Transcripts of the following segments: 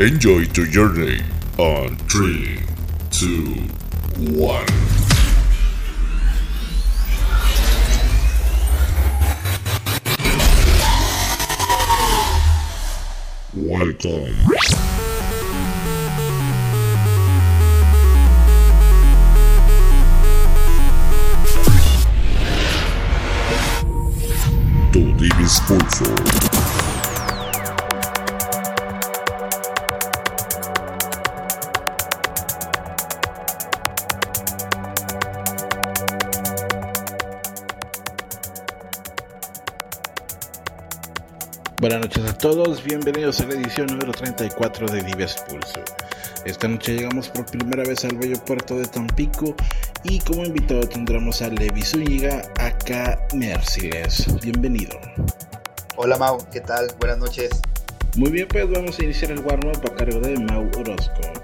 Enjoy your journey on 3, 2, 1. Welcome. Tu Divis Pulso. Todos, bienvenidos a la edición número 34 de Dives Pulso. Esta noche llegamos por primera vez al bello puerto de Tampico y como invitado tendremos a Levi Zúñiga, acá Merciless. Bienvenido. Hola Mau, ¿qué tal? Buenas noches. Muy bien, pues vamos a iniciar el warm-up a cargo de Mau Orozco.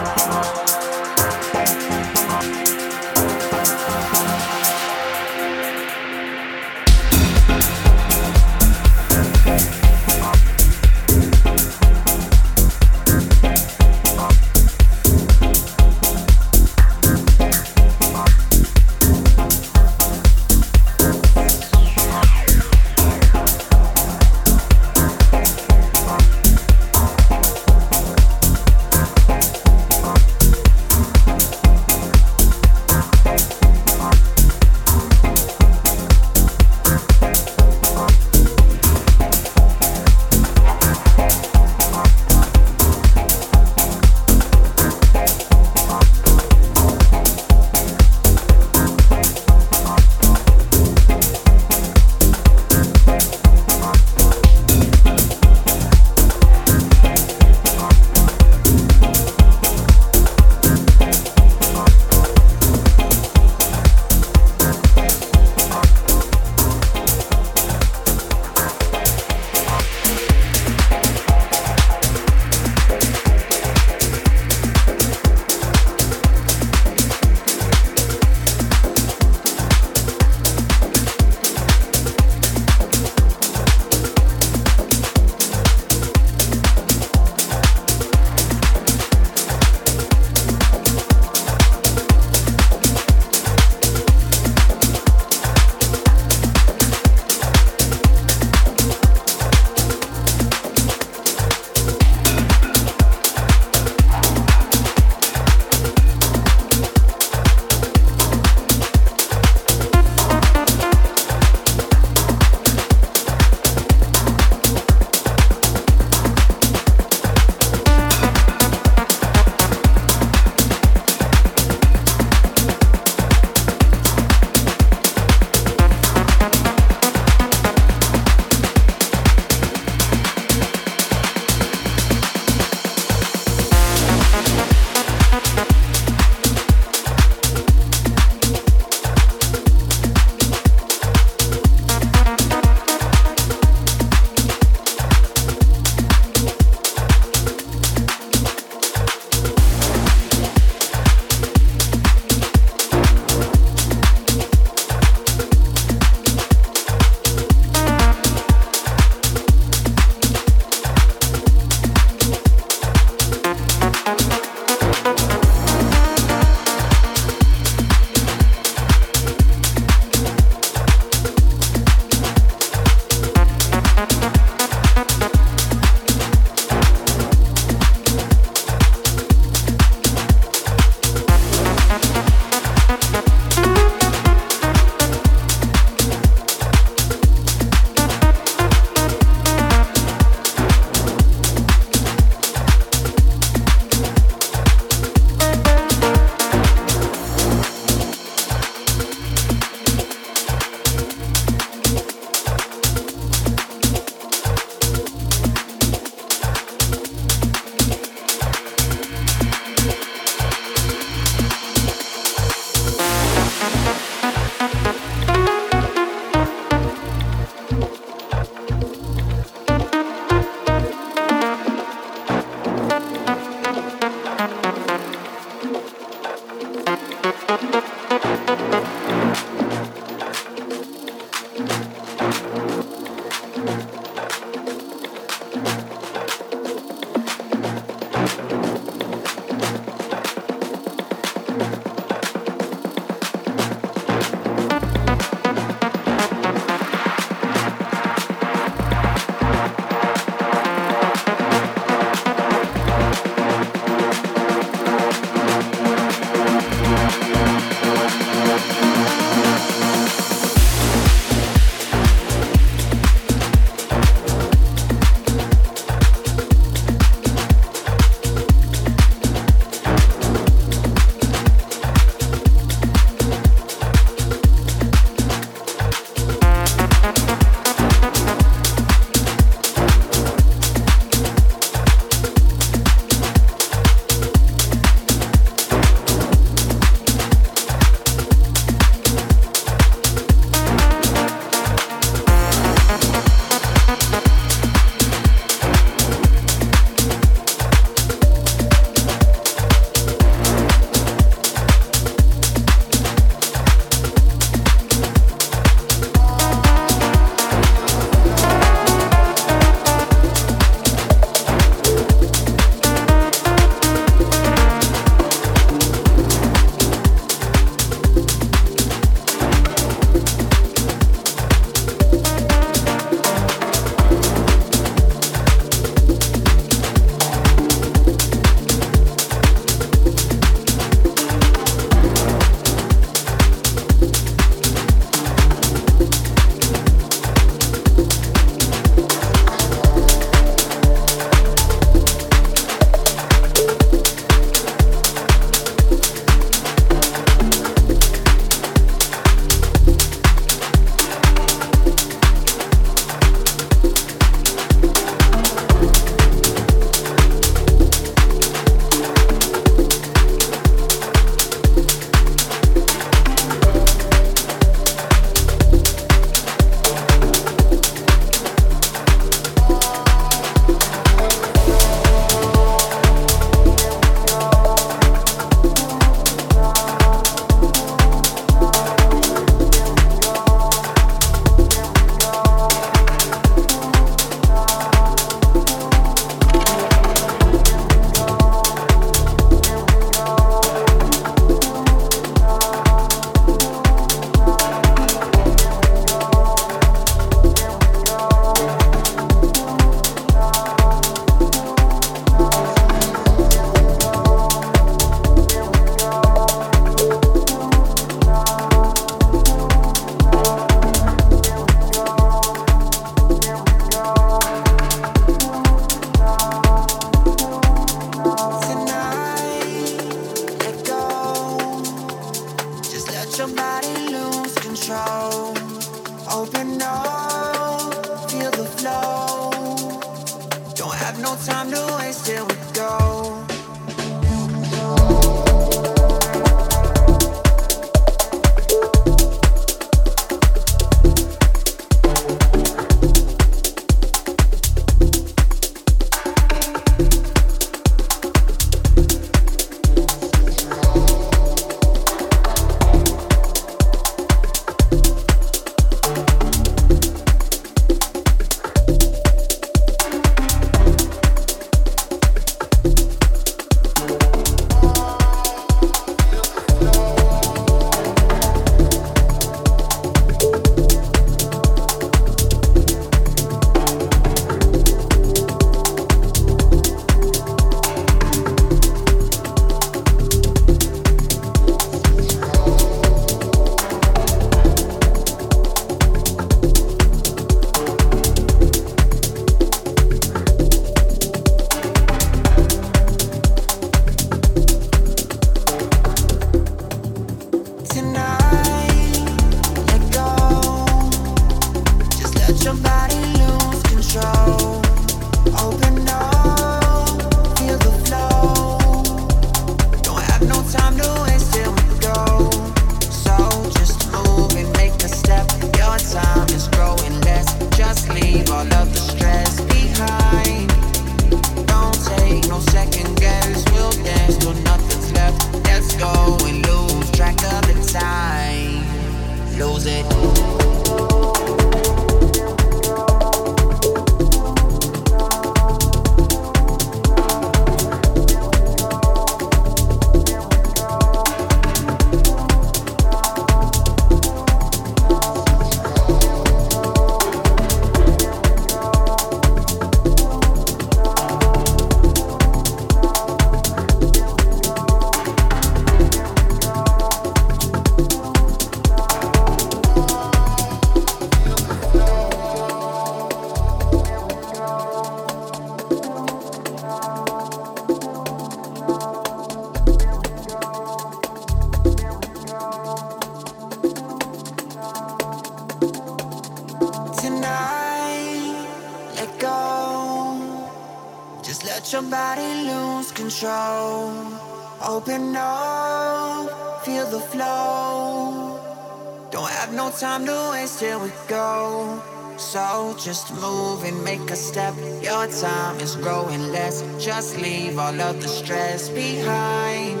Just move and make a step. Your time is growing less. Just leave all of the stress behind.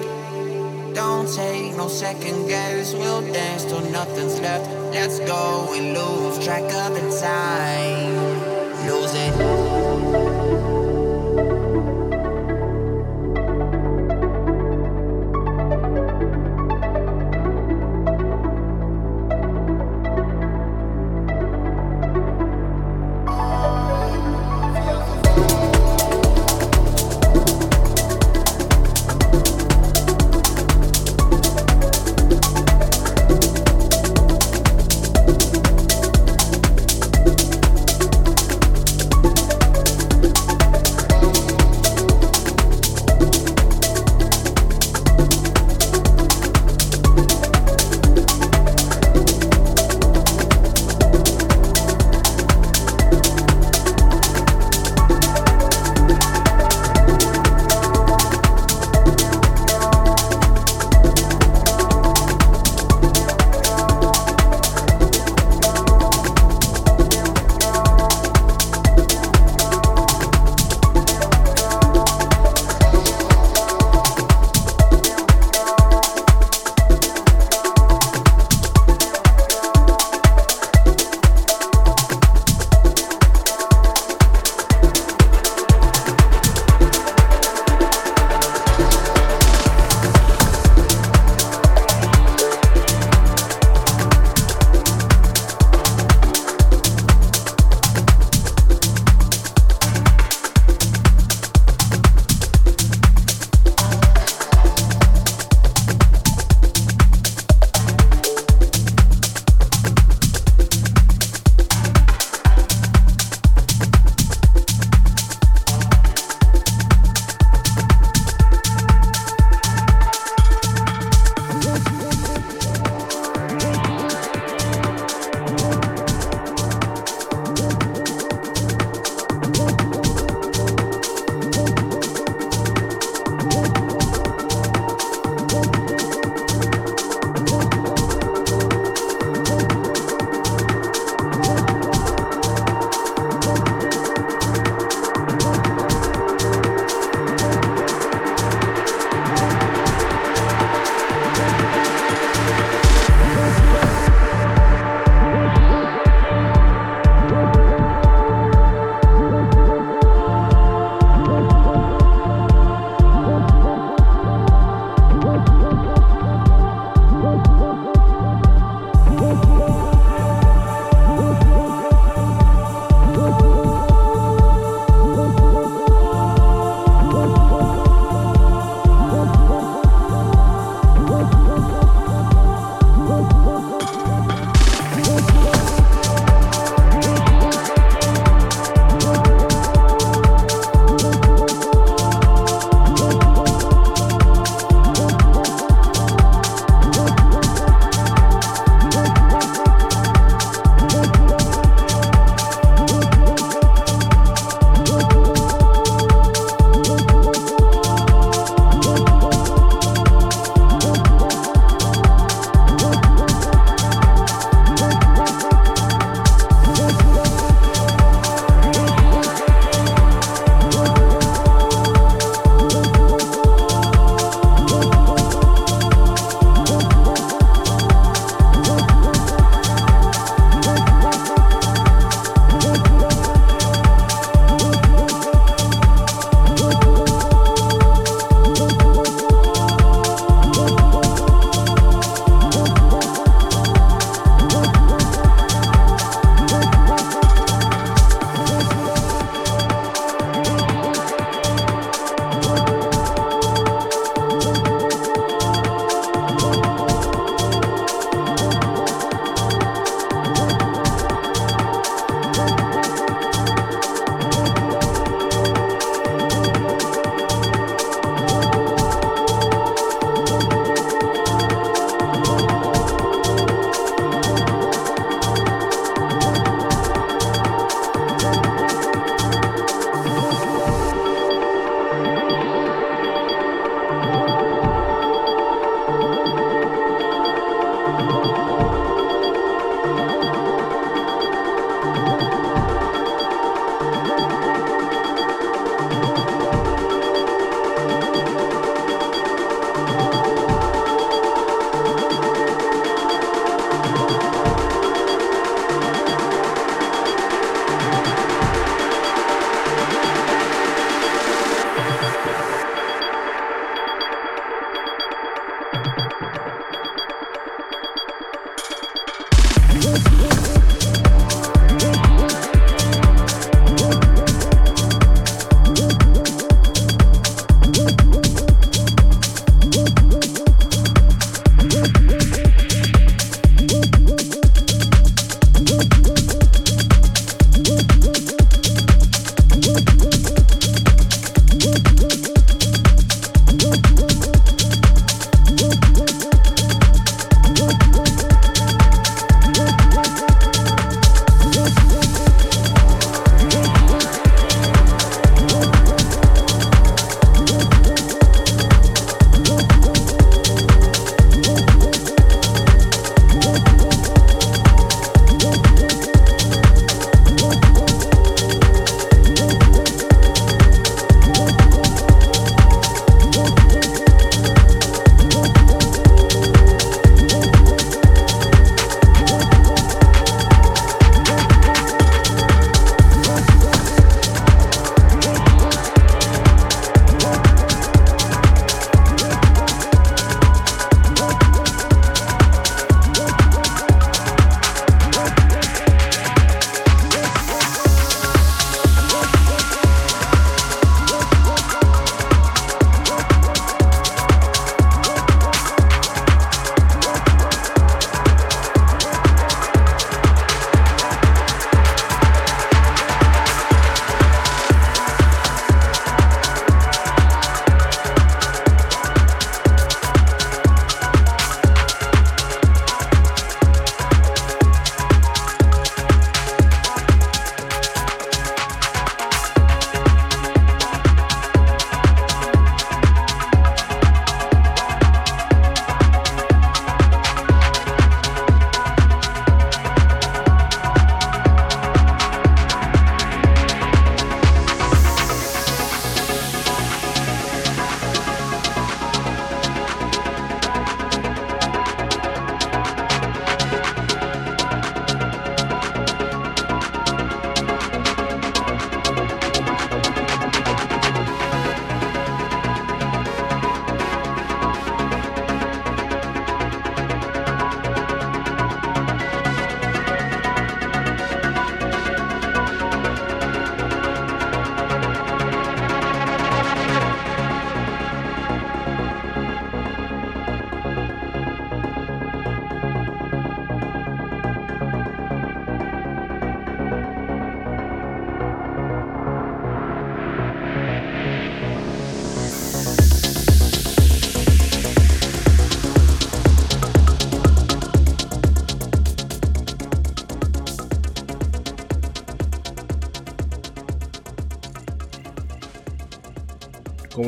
Don't take no second guess. We'll dance till nothing's left. Let's go and lose track of the time.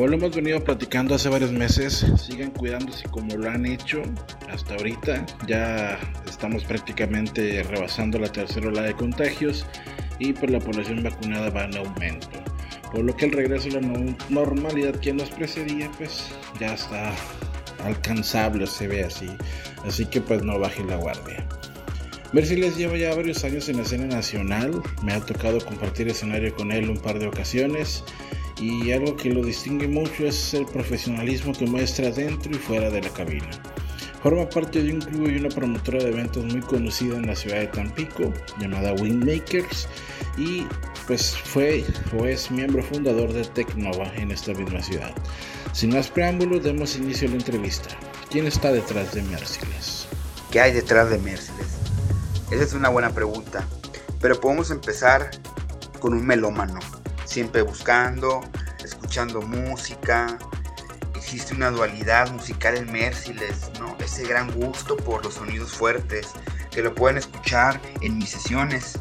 Como lo hemos venido platicando hace varios meses, sigan cuidándose como lo han hecho hasta ahorita. Ya estamos prácticamente rebasando la tercera ola de contagios y pues la población vacunada va en aumento. Por lo que el regreso a la normalidad que nos precedía pues ya está alcanzable, se ve así. Así que pues no baje la guardia. les lleva ya varios años en la escena nacional, me ha tocado compartir escenario con él un par de ocasiones y algo que lo distingue mucho es el profesionalismo que muestra dentro y fuera de la cabina. Forma parte de un club y una promotora de eventos muy conocida en la ciudad de Tampico, llamada Windmakers, y pues fue o es miembro fundador de Tecnova en esta misma ciudad. Sin más preámbulos, demos inicio a la entrevista. ¿Quién está detrás de Merciless? ¿Qué hay detrás de Merciless? Esa es una buena pregunta, pero podemos empezar con un melómano siempre buscando, escuchando música. Existe una dualidad musical en Merciless, ¿no? Ese gran gusto por los sonidos fuertes, que lo pueden escuchar en mis sesiones,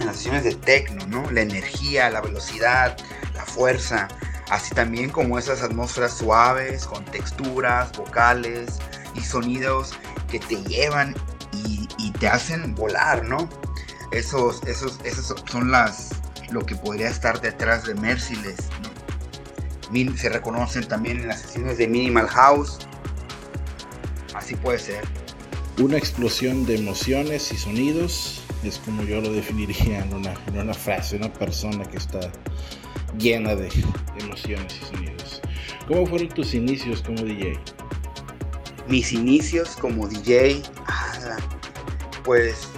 en las sesiones de techno, ¿no? La energía, la velocidad, la fuerza, así también como esas atmósferas suaves, con texturas, vocales y sonidos que te llevan y, te hacen volar, ¿no? Esos, esos, esos son las, lo que podría estar detrás de Merciless. Se reconocen también en las sesiones de Minimal House. Así puede ser. Una explosión de emociones y sonidos es como yo lo definiría en una, en una frase, una persona que está llena de emociones y sonidos. ¿Cómo fueron tus inicios como DJ? Mis inicios como DJ, pues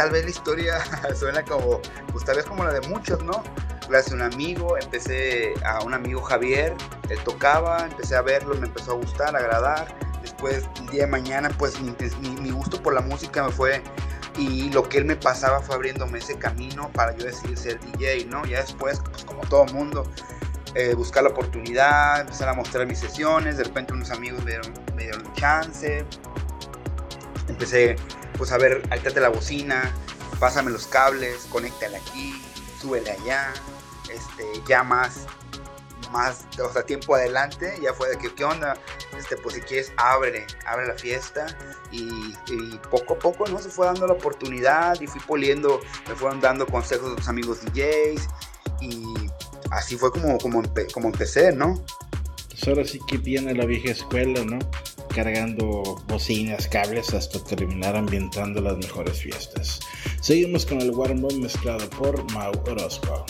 tal vez la historia suena como, pues tal vez como la de muchos, ¿no? Gracias a un amigo, empecé a un amigo Javier, él tocaba, empecé a verlo, me empezó a gustar, a agradar. Después, el día de mañana, pues mi, mi gusto por la música me fue y lo que él me pasaba fue abriéndome ese camino para yo decidir ser DJ, ¿no? Ya después, pues como todo mundo, eh, buscar la oportunidad, empezar a mostrar mis sesiones, de repente unos amigos me dieron, me dieron chance, empecé pues a ver, altate la bocina, pásame los cables, conéctale aquí, súbele allá, este, ya más, más, o sea, tiempo adelante, ya fue de que, ¿qué onda? Este, pues si quieres, abre, abre la fiesta, y, poco a poco, ¿no? Se fue dando la oportunidad, y fui poliendo, me fueron dando consejos de los amigos DJs, y así fue como, como, como empecé, ¿no? Pues ahora sí que viene la vieja escuela, ¿no? Cargando bocinas, cables hasta terminar ambientando las mejores fiestas. Seguimos con el warm mezclado por Mau Orozco.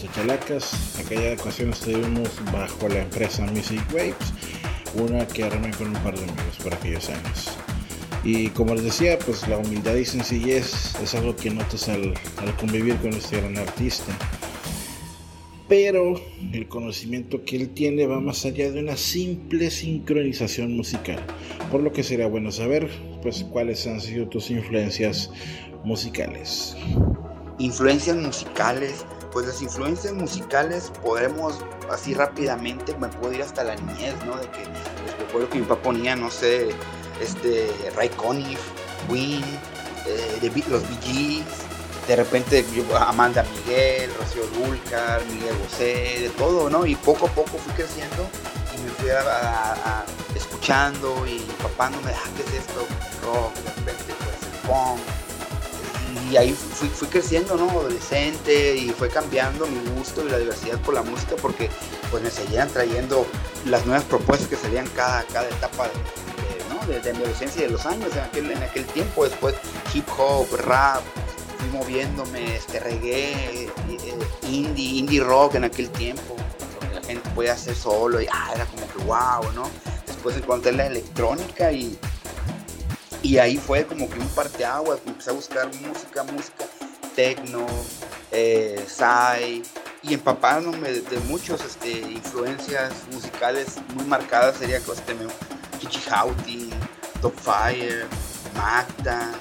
Chachalacas. Aquella ocasión estuvimos bajo la empresa Music Waves, una que armé con un par de amigos por aquellos años. Y como les decía, pues la humildad y sencillez es algo que notas al, al convivir con este gran artista pero el conocimiento que él tiene va más allá de una simple sincronización musical, por lo que sería bueno saber pues cuáles han sido tus influencias musicales. Influencias musicales, influencias musicales podremos así rápidamente, me puedo ir hasta la niñez, ¿no? De que les recuerdo que mi papá ponía, no sé, este, Ray Conniff, Queen, eh, los Bee Gees, de repente Amanda Miguel, Rocío Dulcar, Miguel Bosé, de todo, ¿no? Y poco a poco fui creciendo y me fui a, escuchando y empapándome, ah, ¿qué es esto? Rock, de repente pues el punk. Y ahí fui, creciendo, ¿no? Adolescente y fue cambiando mi gusto y la diversidad por la música porque pues me seguían trayendo las nuevas propuestas que salían cada, cada etapa de, de, mi adolescencia y de los años en aquel, en aquel tiempo. Después hip hop, rap, fui moviéndome, este reggae, eh, indie, indie rock en aquel tiempo, la gente podía hacer solo y ah, era como que wow, ¿no? Después encontré la electrónica y, y ahí fue como que un parteaguas, empecé a buscar música, música, techno, eh, y empapándome de, de muchas este, influencias musicales muy marcadas sería este, Kichihauti, Top Fire, Magda,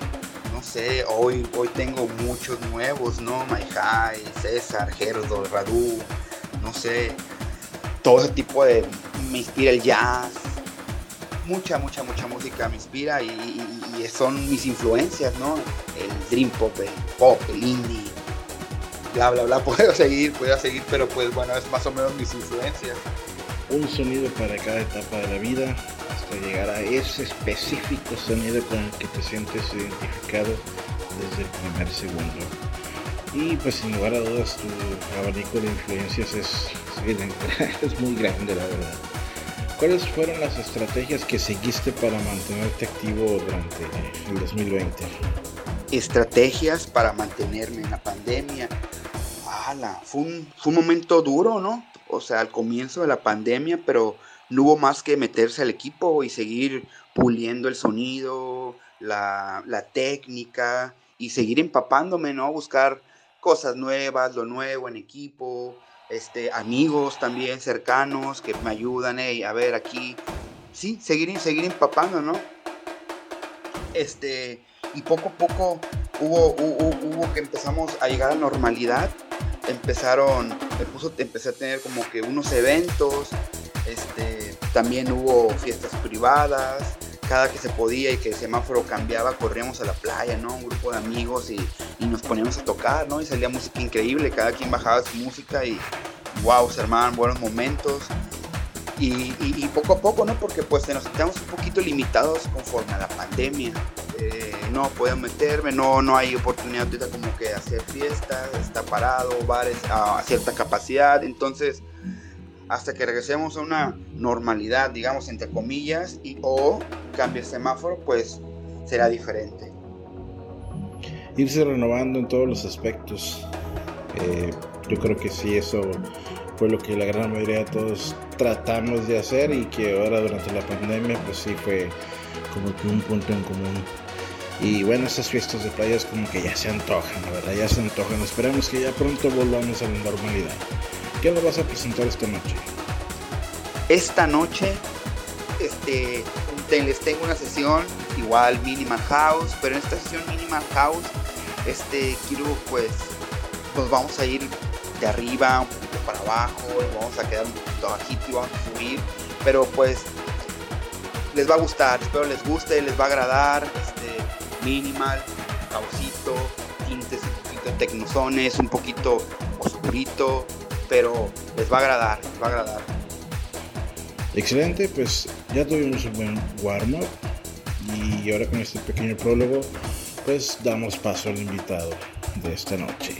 no sé, hoy, hoy tengo muchos nuevos, ¿no? High, César, Gerdo, Radu, no sé, todo ese tipo de, me inspira el jazz, mucha, mucha, mucha música me inspira y, son mis influencias, ¿no? El dream pop, el pop, el indie, bla, bla, bla, puedo seguir, puedo seguir, pero pues bueno, es más o menos mis influencias. Un sonido para cada etapa de la vida, llegar a ese específico sonido con el que te sientes identificado desde el primer segundo. Y pues sin lugar a dudas tu abanico de influencias es, es muy grande la verdad. ¿Cuáles fueron las estrategias que seguiste para mantenerte activo durante el 2020? Estrategias para mantenerme en la pandemia. ¡Hala! Fue un, fue un momento duro, ¿no? O sea, al comienzo de la pandemia, pero no hubo más que meterse al equipo y seguir puliendo el sonido, la, técnica y seguir empapándome, ¿no? Buscar cosas nuevas, lo nuevo en equipo, este, amigos también cercanos que me ayudan, a ver aquí, sí, seguir, seguir empapando, ¿no? Este, y poco a poco hubo, hubo, que empezamos a llegar a normalidad, empezaron, me puso, empecé a tener como que unos eventos, este, también hubo fiestas privadas, cada que se podía y que el semáforo cambiaba, corríamos a la playa, ¿no? Un grupo de amigos y, nos poníamos a tocar, ¿no? Y salía música increíble, cada quien bajaba su música y wow, se armaban buenos momentos. Y, poco a poco, ¿no? Porque pues nos quedamos un poquito limitados conforme a la pandemia. Eh, no puedo meterme, no, no hay oportunidad ahorita como que hacer fiestas, está parado, bares a cierta capacidad, entonces hasta que regresemos a una normalidad, digamos, entre comillas, y o cambie el semáforo, pues será diferente. Irse renovando en todos los aspectos. Eh, yo creo que sí, eso fue lo que la gran mayoría de todos tratamos de hacer y que ahora durante la pandemia, pues sí fue como que un punto en común. Y bueno, esas fiestas de playas como que ya se antojan, la verdad, ya se antojan. Esperamos que ya pronto volvamos a la normalidad. ¿Qué nos vas a presentar esta noche? Esta noche este, les tengo una sesión igual Minimal House, pero en esta sesión Minimal House este, quiero pues nos vamos a ir de arriba un poquito para abajo, vamos a quedar un poquito bajito y vamos a subir, pero pues les va a gustar, espero les guste, les va a agradar, este, minimal, causito, tintes un poquito tecnozones, un poquito oscurito, pero les va a agradar, les va a agradar. Excelente, pues ya tuvimos un buen warm-up y ahora con este pequeño prólogo, pues damos paso al invitado de esta noche.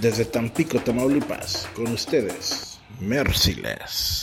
Desde Tampico, Tamaulipas, con ustedes, Merciless.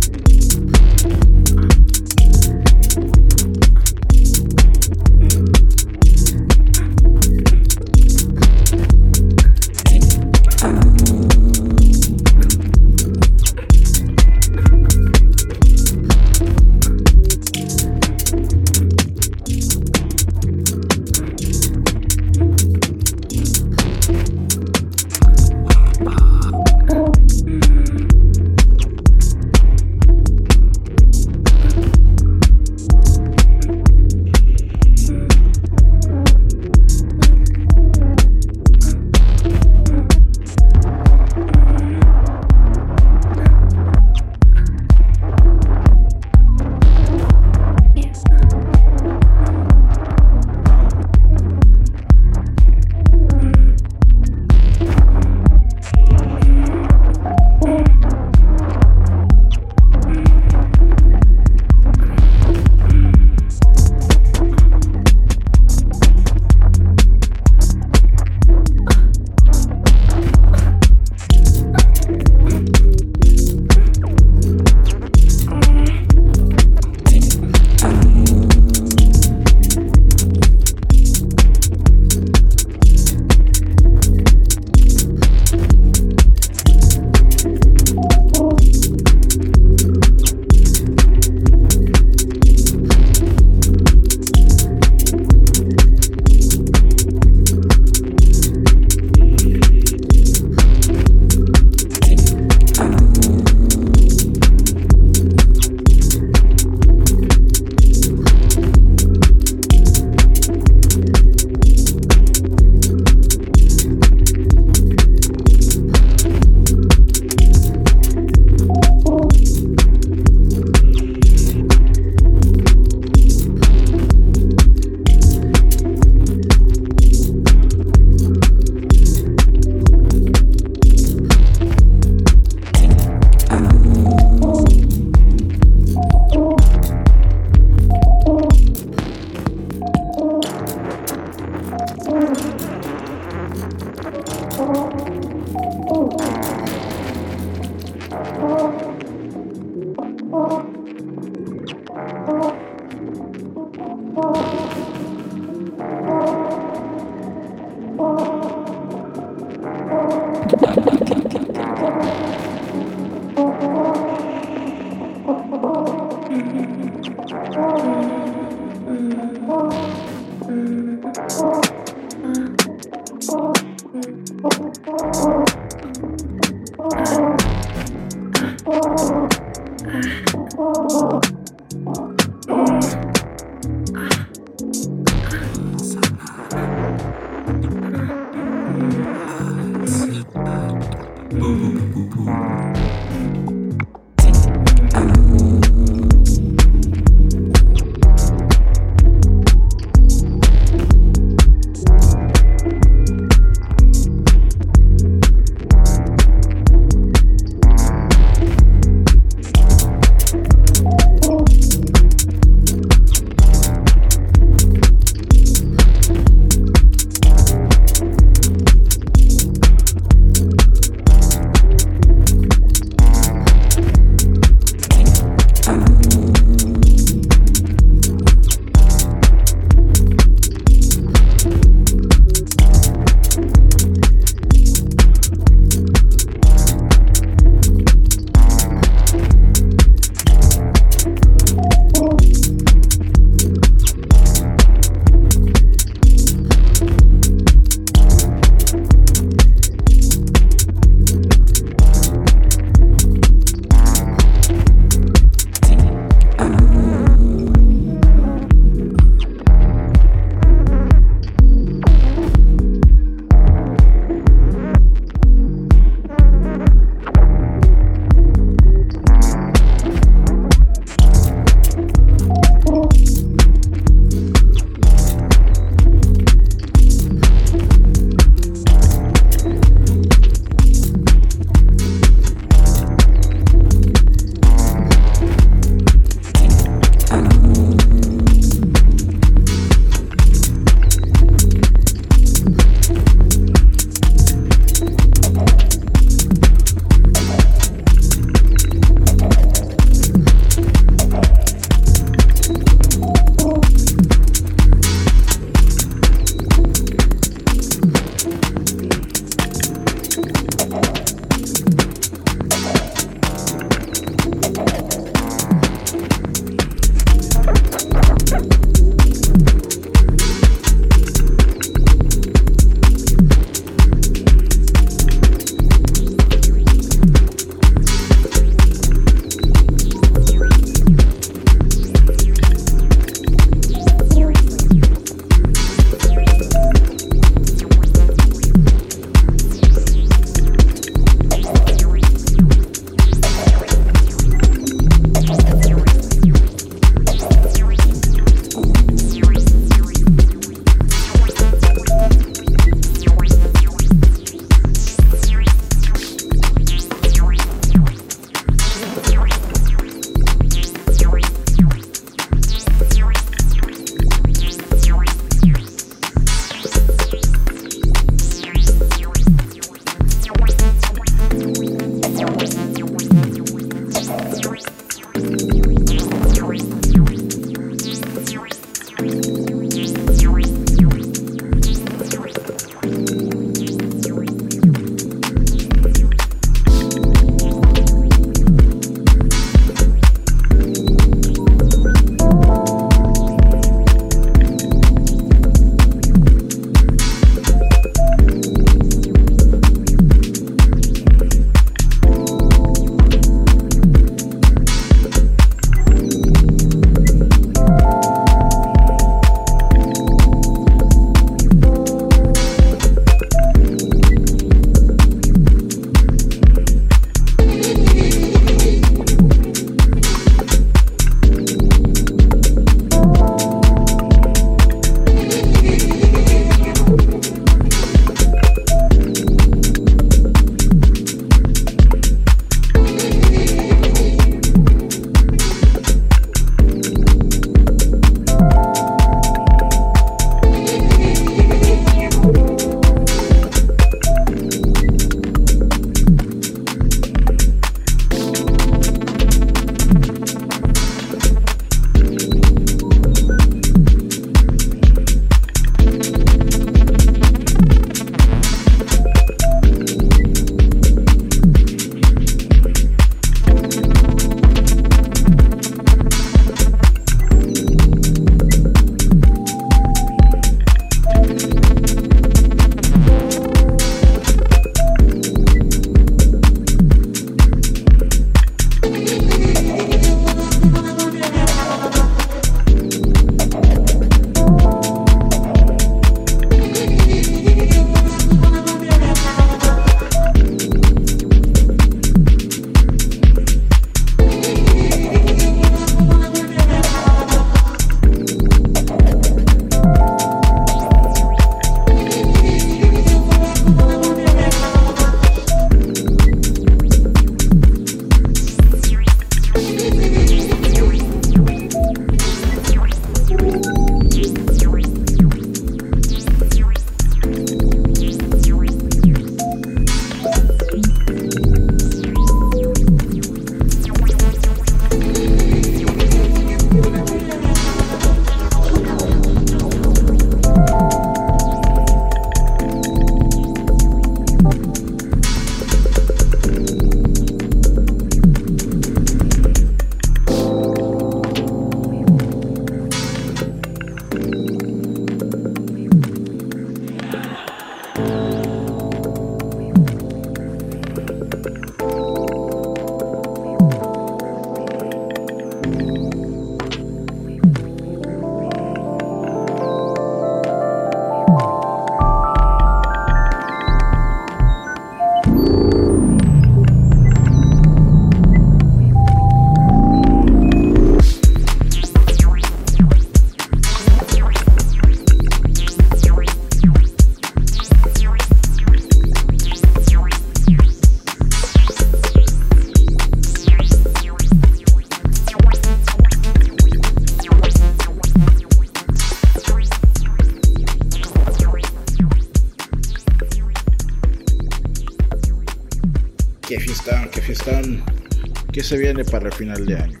Para el final de año?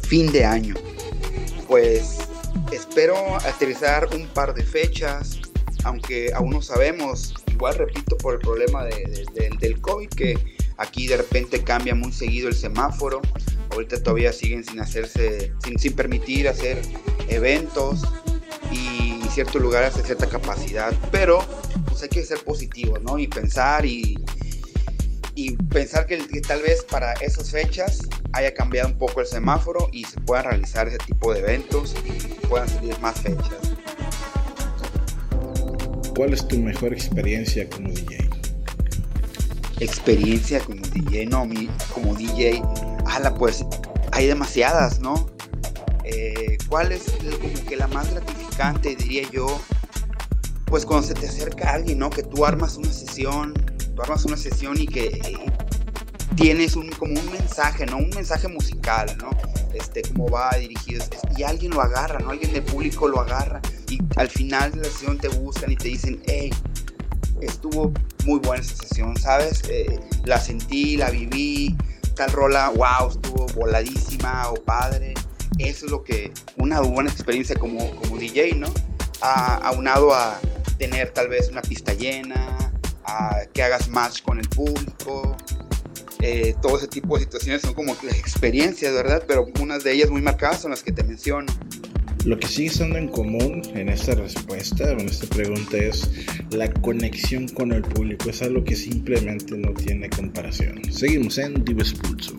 Fin de año. Pues espero aterrizar un par de fechas, aunque aún no sabemos, igual repito por el problema del COVID, que aquí de repente cambia muy seguido el semáforo, ahorita todavía siguen sin hacerse, sin, permitir hacer eventos y ciertos lugares de cierta capacidad, pero pues hay que ser positivos, ¿no? Y pensar y, y pensar que, tal vez para esas fechas haya cambiado un poco el semáforo y se puedan realizar ese tipo de eventos y puedan salir más fechas. ¿Cuál es tu mejor experiencia como DJ? Experiencia como DJ, no, mi, como DJ, ala, pues hay demasiadas, ¿no? Eh, ¿Cuál es como que la más gratificante, diría yo? Pues cuando se te acerca alguien, ¿no? Que tú armas una sesión armas una sesión y que tienes un, como un mensaje, ¿no? Un mensaje musical, ¿no? Este, cómo va dirigido, y alguien lo agarra, ¿no? Alguien del público lo agarra y al final de la sesión te buscan y te dicen, hey, estuvo muy buena esa sesión, ¿sabes? Eh, la sentí, la viví, tal rola, wow, estuvo voladísima o padre. Eso es lo que, una buena experiencia como, como DJ, ¿no? aunado a tener tal vez una pista llena, que hagas match con el público. Eh, todo ese tipo de situaciones son como experiencias, ¿verdad? Pero unas de ellas muy marcadas son las que te menciono. Lo que sigue estando en común en esta respuesta, en esta pregunta, es la conexión con el público. Es algo que simplemente no tiene comparación. Seguimos en Divespulso.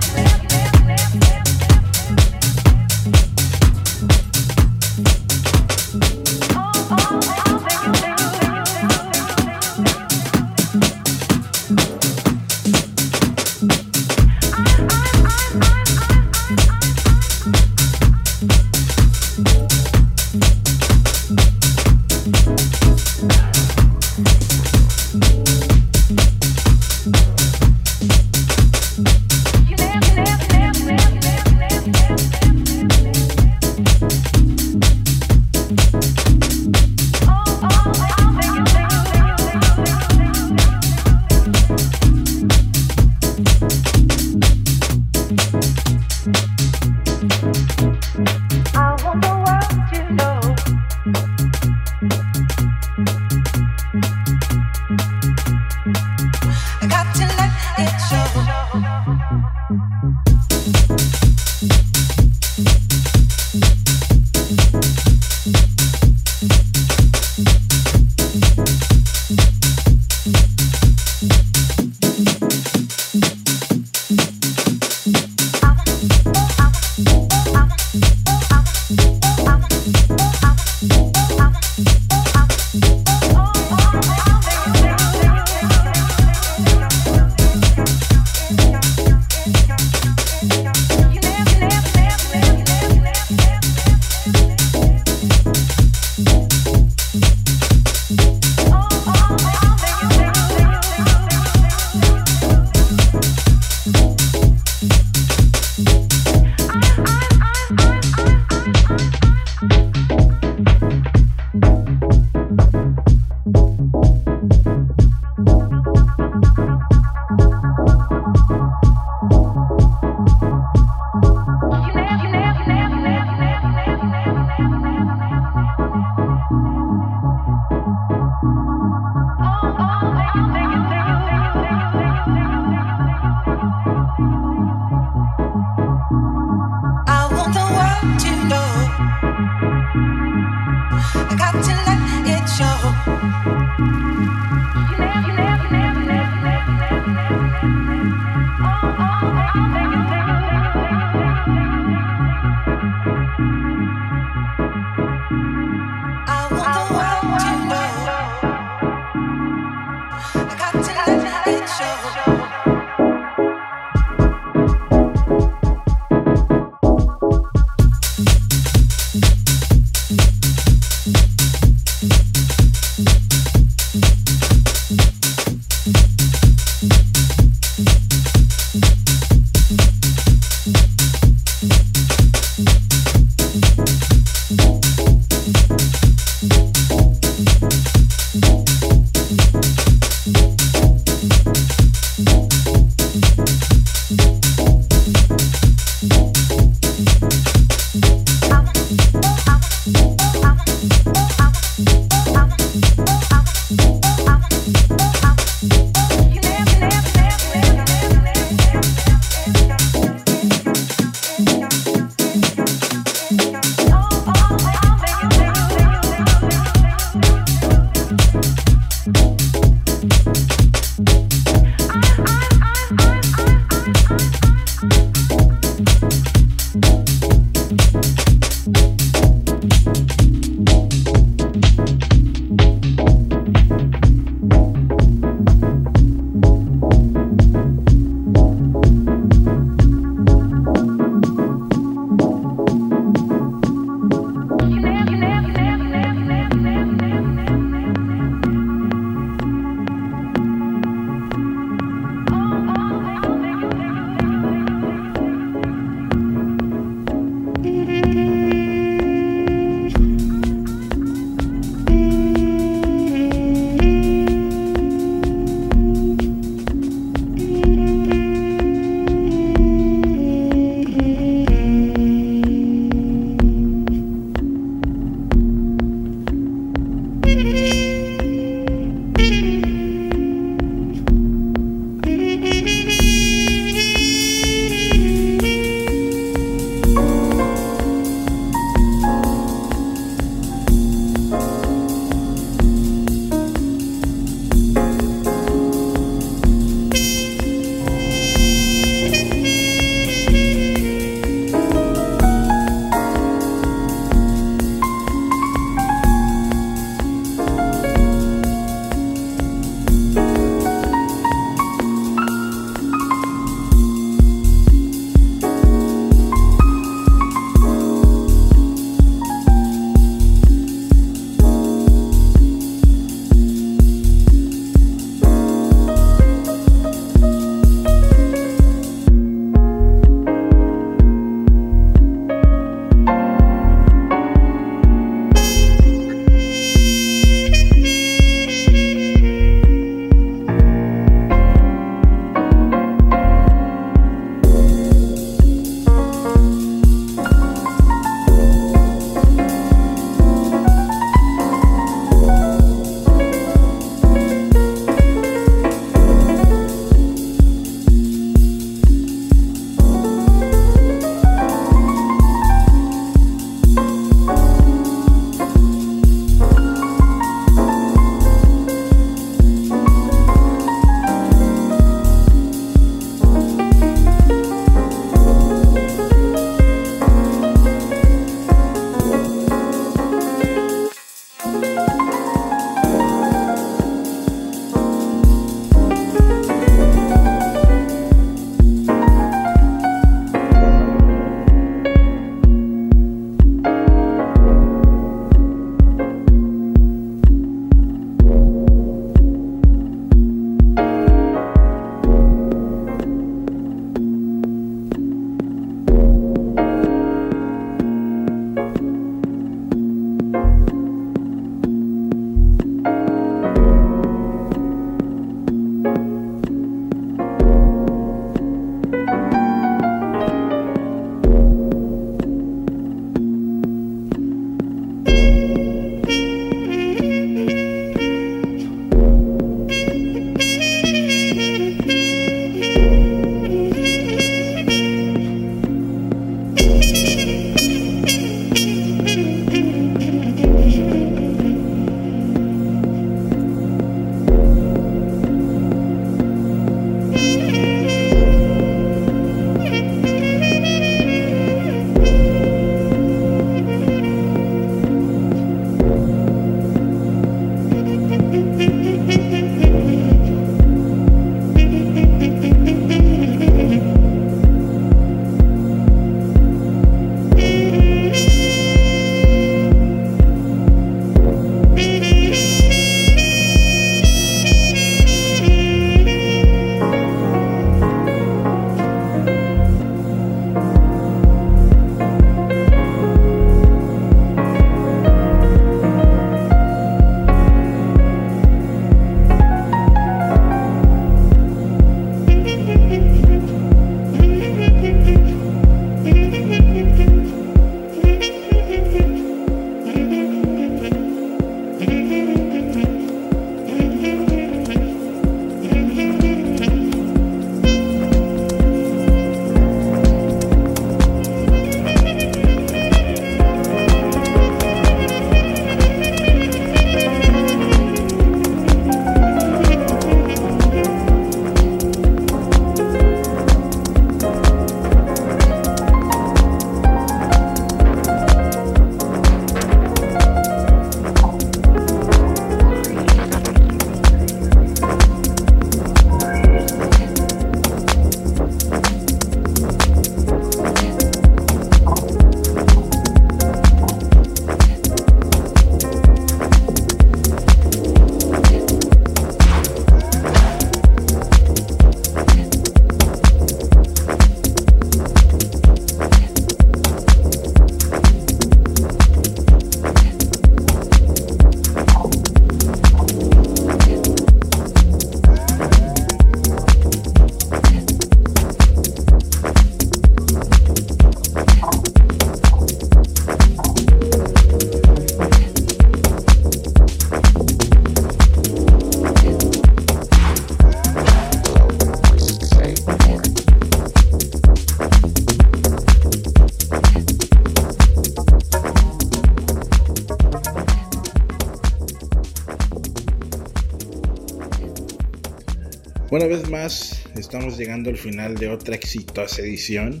Una vez más, estamos llegando al final de otra exitosa edición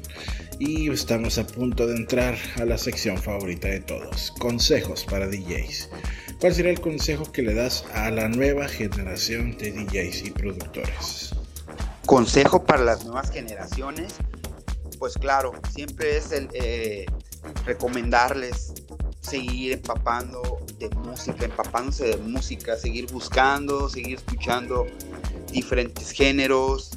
y estamos a punto de entrar a la sección favorita de todos, consejos para DJs. ¿Cuál será el consejo que le das a la nueva generación de DJs y productores? Consejo para las nuevas generaciones, pues claro, siempre es el eh, recomendarles seguir empapando de música, empapándose de música, seguir buscando, seguir escuchando diferentes géneros.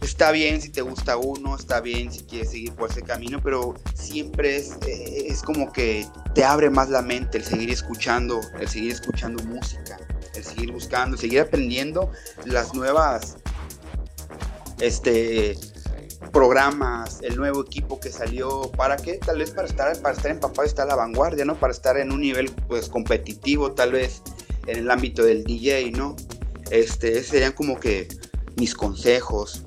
Está bien si te gusta uno, está bien si quieres seguir por ese camino, pero siempre es, eh, es como que te abre más la mente el seguir escuchando, el seguir escuchando música, el seguir buscando, seguir aprendiendo las nuevas este programas, el nuevo equipo que salió, ¿para qué? Tal vez para estar, para estar empapado estar a la vanguardia, ¿no? Para estar en un nivel pues competitivo, tal vez en el ámbito del DJ, ¿no? Este, serían como que mis consejos,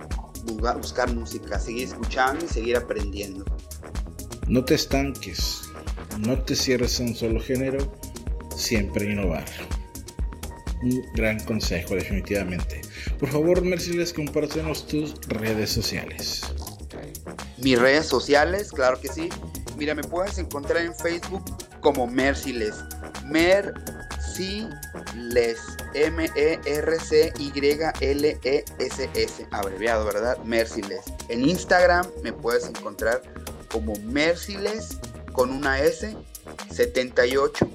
buscar, música, seguir escuchando y seguir aprendiendo. No te estanques, no te cierres a un solo género, siempre innovar. Un gran consejo, definitivamente. Por favor, Mercedes, compártenos tus redes sociales. Mis redes sociales, claro que sí. Mira, me puedes encontrar en Facebook como Merciless. Merciless. M-E-R-C-Y-L-E-S-S. Abreviado, ¿verdad? Merciless. En Instagram me puedes encontrar como Merciless con una S 78.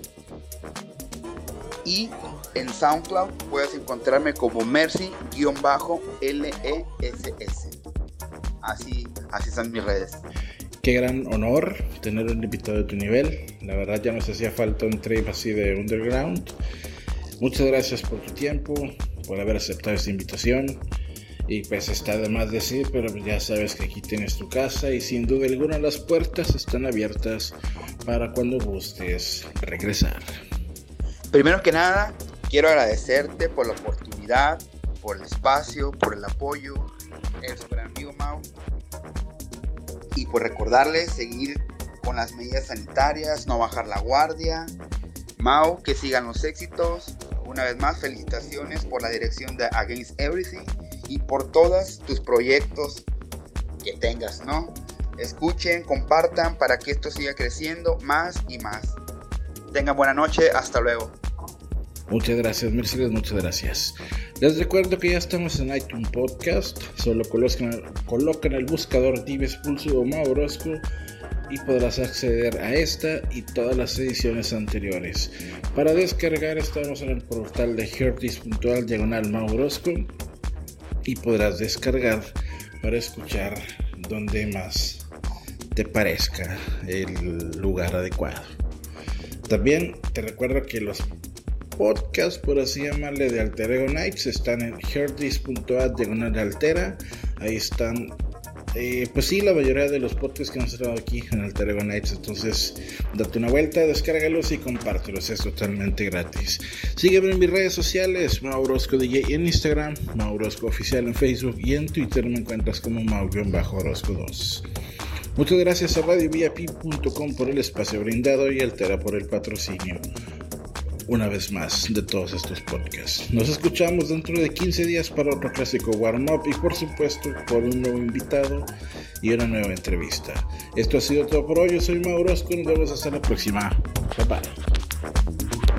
Y en SoundCloud puedes encontrarme como Mercy-LESS. Así, así son mis redes. Qué gran honor tener un invitado de tu nivel. La verdad ya nos hacía falta un trip así de underground. Muchas gracias por tu tiempo, por haber aceptado esta invitación. Y pues está de más decir, pero ya sabes que aquí tienes tu casa y sin duda alguna las puertas están abiertas para cuando gustes regresar. Primero que nada, quiero agradecerte por la oportunidad, por el espacio, por el apoyo. El super amigo Mau. Y por recordarles seguir con las medidas sanitarias, no bajar la guardia. Mau, que sigan los éxitos. Una vez más, felicitaciones por la dirección de Against Everything y por todos tus proyectos que tengas, ¿no? Escuchen, compartan para que esto siga creciendo más y más. Tengan buena noche, hasta luego. Muchas gracias, Mercedes, muchas gracias. Les recuerdo que ya estamos en iTunes Podcast. Solo colocan, el buscador Dives Pulso o Maurosco y podrás acceder a esta y todas las ediciones anteriores. Para descargar estamos en el portal de hertis.al diagonal Maurosco y podrás descargar para escuchar donde más te parezca el lugar adecuado. También te recuerdo que los podcasts, por así llamarle, de Alter Ego Nights están en hertis.at diagonal altera. Ahí están eh, pues sí, la mayoría de los podcasts que hemos estado aquí en Alter Ego Nights. Entonces, date una vuelta, descárgalos y compártelos. Es totalmente gratis. Sígueme en mis redes sociales: Maurosco DJ en Instagram, Maurosco Oficial en Facebook y en Twitter me encuentras como Mau-Orosco 2. Muchas gracias a RadioVIP.com por el espacio brindado y Altera por el patrocinio una vez más de todos estos podcasts. Nos escuchamos dentro de 15 días para otro clásico warm up y por supuesto por un nuevo invitado y una nueva entrevista. Esto ha sido todo por hoy. Yo soy Mauro Nos vemos hasta la próxima. Bye bye.